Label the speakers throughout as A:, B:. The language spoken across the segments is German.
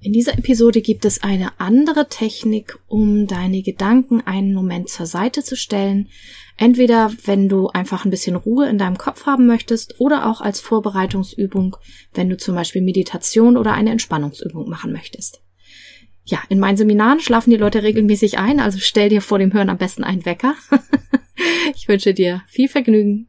A: In dieser Episode gibt es eine andere Technik, um deine Gedanken einen Moment zur Seite zu stellen. Entweder wenn du einfach ein bisschen Ruhe in deinem Kopf haben möchtest oder auch als Vorbereitungsübung, wenn du zum Beispiel Meditation oder eine Entspannungsübung machen möchtest. Ja, in meinen Seminaren schlafen die Leute regelmäßig ein, also stell dir vor dem Hören am besten einen Wecker. ich wünsche dir viel Vergnügen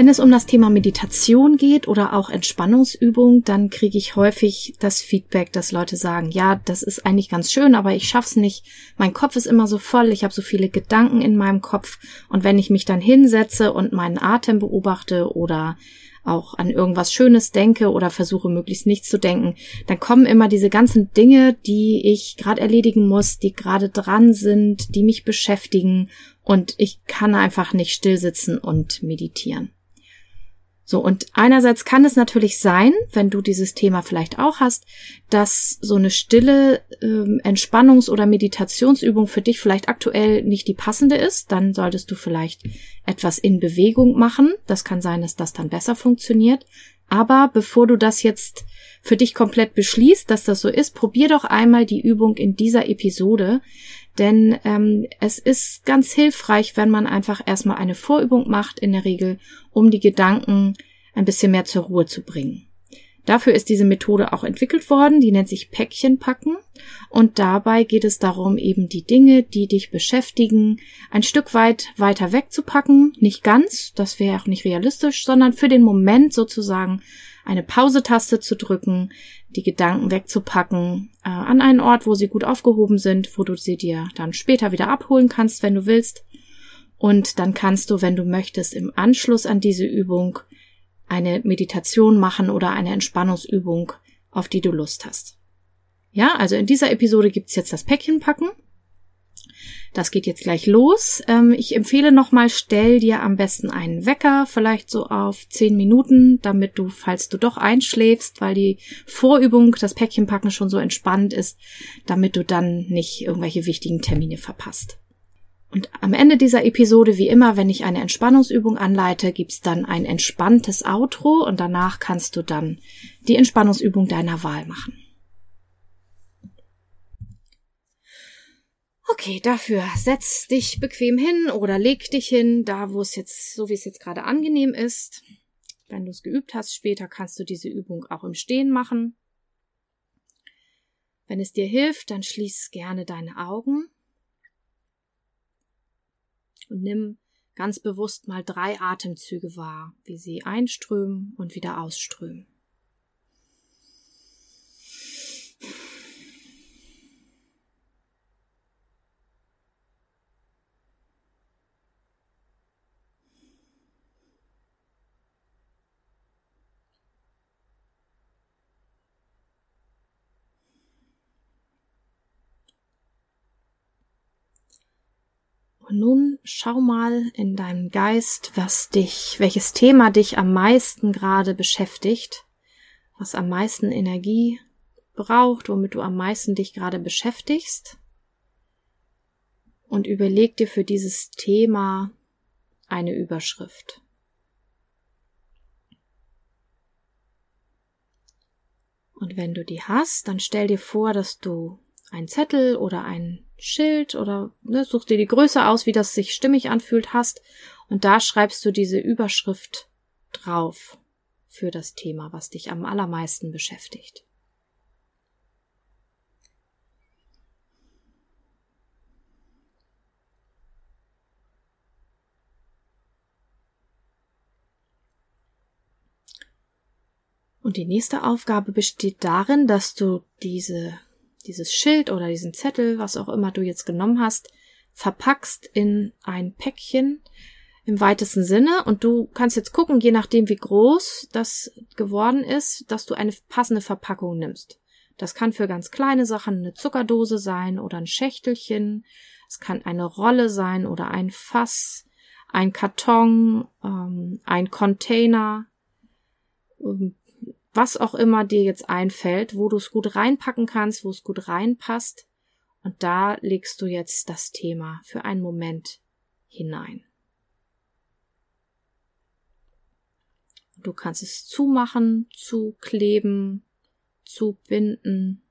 A: Wenn es um das Thema Meditation geht oder auch Entspannungsübung, dann kriege ich häufig das Feedback, dass Leute sagen, ja, das ist eigentlich ganz schön, aber ich schaff's nicht. Mein Kopf ist immer so voll, ich habe so viele Gedanken in meinem Kopf und wenn ich mich dann hinsetze und meinen Atem beobachte oder auch an irgendwas Schönes denke oder versuche möglichst nichts zu denken, dann kommen immer diese ganzen Dinge, die ich gerade erledigen muss, die gerade dran sind, die mich beschäftigen und ich kann einfach nicht stillsitzen und meditieren. So, und einerseits kann es natürlich sein, wenn du dieses Thema vielleicht auch hast, dass so eine stille ähm, Entspannungs- oder Meditationsübung für dich vielleicht aktuell nicht die passende ist. Dann solltest du vielleicht etwas in Bewegung machen. Das kann sein, dass das dann besser funktioniert. Aber bevor du das jetzt für dich komplett beschließt, dass das so ist, probier doch einmal die Übung in dieser Episode. Denn ähm, es ist ganz hilfreich, wenn man einfach erstmal eine Vorübung macht, in der Regel, um die Gedanken ein bisschen mehr zur Ruhe zu bringen. Dafür ist diese Methode auch entwickelt worden, die nennt sich Päckchen packen und dabei geht es darum, eben die Dinge, die dich beschäftigen, ein Stück weit weiter wegzupacken, nicht ganz, das wäre auch nicht realistisch, sondern für den Moment sozusagen eine Pause-Taste zu drücken, die Gedanken wegzupacken, äh, an einen Ort, wo sie gut aufgehoben sind, wo du sie dir dann später wieder abholen kannst, wenn du willst. Und dann kannst du, wenn du möchtest, im Anschluss an diese Übung eine Meditation machen oder eine Entspannungsübung, auf die du Lust hast. Ja, also in dieser Episode gibt's jetzt das Päckchen packen. Das geht jetzt gleich los. Ähm, ich empfehle nochmal, stell dir am besten einen Wecker, vielleicht so auf zehn Minuten, damit du, falls du doch einschläfst, weil die Vorübung, das Päckchenpacken schon so entspannt ist, damit du dann nicht irgendwelche wichtigen Termine verpasst. Und am Ende dieser Episode, wie immer, wenn ich eine Entspannungsübung anleite, gibt's dann ein entspanntes Outro und danach kannst du dann die Entspannungsübung deiner Wahl machen. Okay, dafür setz dich bequem hin oder leg dich hin, da wo es jetzt, so wie es jetzt gerade angenehm ist. Wenn du es geübt hast, später kannst du diese Übung auch im Stehen machen. Wenn es dir hilft, dann schließ gerne deine Augen und nimm ganz bewusst mal drei Atemzüge wahr, wie sie einströmen und wieder ausströmen. Und nun schau mal in deinem Geist, was dich, welches Thema dich am meisten gerade beschäftigt, was am meisten Energie braucht, womit du am meisten dich gerade beschäftigst. Und überleg dir für dieses Thema eine Überschrift. Und wenn du die hast, dann stell dir vor, dass du ein Zettel oder ein Schild oder ne, such dir die Größe aus, wie das sich stimmig anfühlt hast und da schreibst du diese Überschrift drauf für das Thema, was dich am allermeisten beschäftigt. Und die nächste Aufgabe besteht darin, dass du diese dieses Schild oder diesen Zettel, was auch immer du jetzt genommen hast, verpackst in ein Päckchen im weitesten Sinne und du kannst jetzt gucken, je nachdem wie groß das geworden ist, dass du eine passende Verpackung nimmst. Das kann für ganz kleine Sachen eine Zuckerdose sein oder ein Schächtelchen. Es kann eine Rolle sein oder ein Fass, ein Karton, ähm, ein Container, ähm, was auch immer dir jetzt einfällt, wo du es gut reinpacken kannst, wo es gut reinpasst. Und da legst du jetzt das Thema für einen Moment hinein. Du kannst es zumachen, zukleben, zubinden,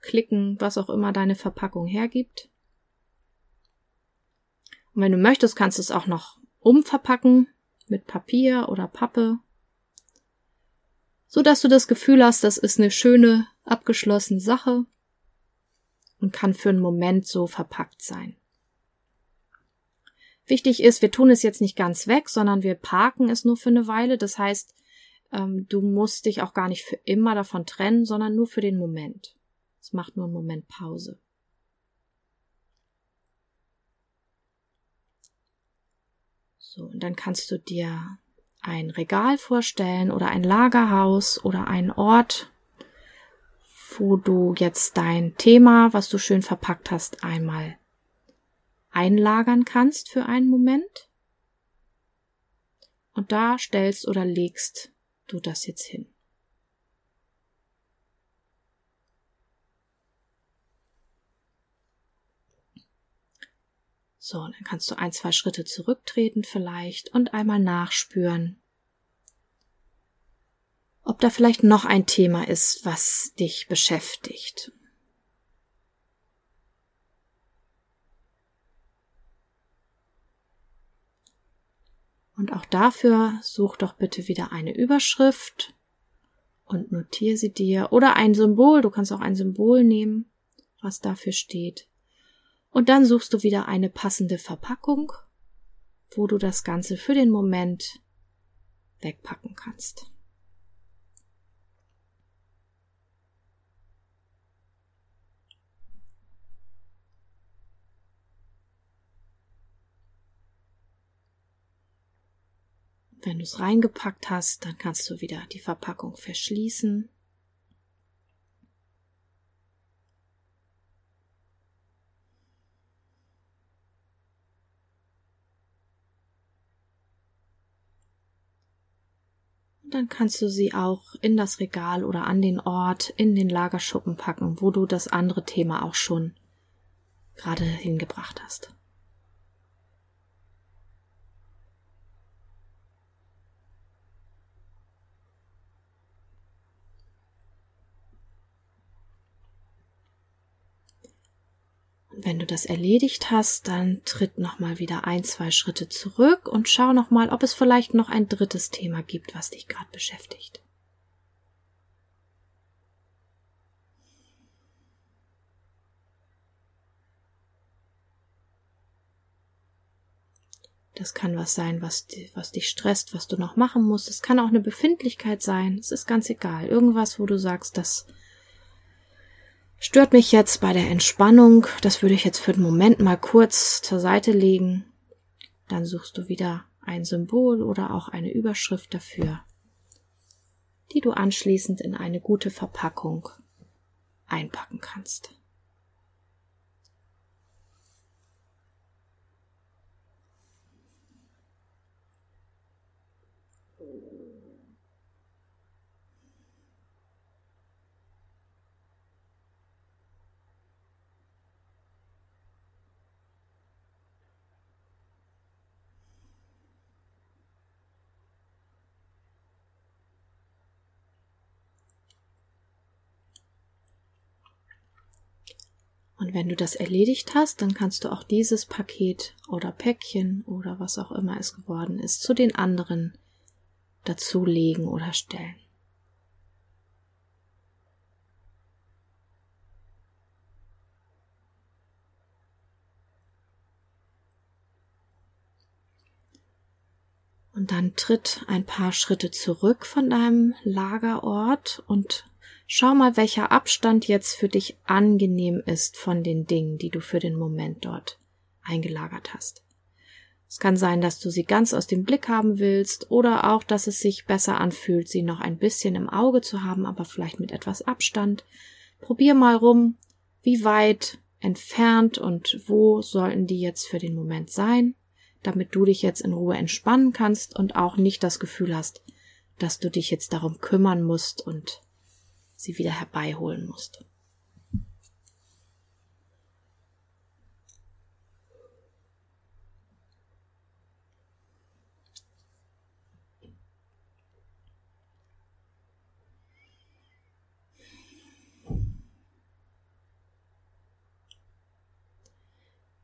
A: klicken, was auch immer deine Verpackung hergibt. Und wenn du möchtest, kannst du es auch noch umverpacken mit Papier oder Pappe, so dass du das Gefühl hast, das ist eine schöne, abgeschlossene Sache und kann für einen Moment so verpackt sein. Wichtig ist, wir tun es jetzt nicht ganz weg, sondern wir parken es nur für eine Weile. Das heißt, ähm, du musst dich auch gar nicht für immer davon trennen, sondern nur für den Moment. Es macht nur einen Moment Pause. So, und dann kannst du dir ein Regal vorstellen oder ein Lagerhaus oder einen Ort, wo du jetzt dein Thema, was du schön verpackt hast, einmal einlagern kannst für einen Moment. Und da stellst oder legst du das jetzt hin. So, dann kannst du ein, zwei Schritte zurücktreten vielleicht und einmal nachspüren, ob da vielleicht noch ein Thema ist, was dich beschäftigt. Und auch dafür such doch bitte wieder eine Überschrift und notiere sie dir oder ein Symbol. Du kannst auch ein Symbol nehmen, was dafür steht. Und dann suchst du wieder eine passende Verpackung, wo du das Ganze für den Moment wegpacken kannst. Wenn du es reingepackt hast, dann kannst du wieder die Verpackung verschließen. Dann kannst du sie auch in das Regal oder an den Ort, in den Lagerschuppen packen, wo du das andere Thema auch schon gerade hingebracht hast. Wenn du das erledigt hast, dann tritt nochmal wieder ein, zwei Schritte zurück und schau nochmal, ob es vielleicht noch ein drittes Thema gibt, was dich gerade beschäftigt. Das kann was sein, was, was dich stresst, was du noch machen musst. Es kann auch eine Befindlichkeit sein. Es ist ganz egal. Irgendwas, wo du sagst, das Stört mich jetzt bei der Entspannung, das würde ich jetzt für den Moment mal kurz zur Seite legen. Dann suchst du wieder ein Symbol oder auch eine Überschrift dafür, die du anschließend in eine gute Verpackung einpacken kannst. Und wenn du das erledigt hast, dann kannst du auch dieses Paket oder Päckchen oder was auch immer es geworden ist zu den anderen dazulegen oder stellen. Und dann tritt ein paar Schritte zurück von deinem Lagerort und Schau mal, welcher Abstand jetzt für dich angenehm ist von den Dingen, die du für den Moment dort eingelagert hast. Es kann sein, dass du sie ganz aus dem Blick haben willst oder auch, dass es sich besser anfühlt, sie noch ein bisschen im Auge zu haben, aber vielleicht mit etwas Abstand. Probier mal rum, wie weit entfernt und wo sollten die jetzt für den Moment sein, damit du dich jetzt in Ruhe entspannen kannst und auch nicht das Gefühl hast, dass du dich jetzt darum kümmern musst und sie wieder herbeiholen musst.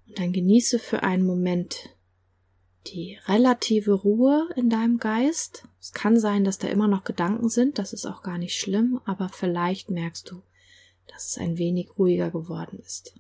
A: Und dann genieße für einen Moment die relative Ruhe in deinem Geist. Es kann sein, dass da immer noch Gedanken sind, das ist auch gar nicht schlimm, aber vielleicht merkst du, dass es ein wenig ruhiger geworden ist.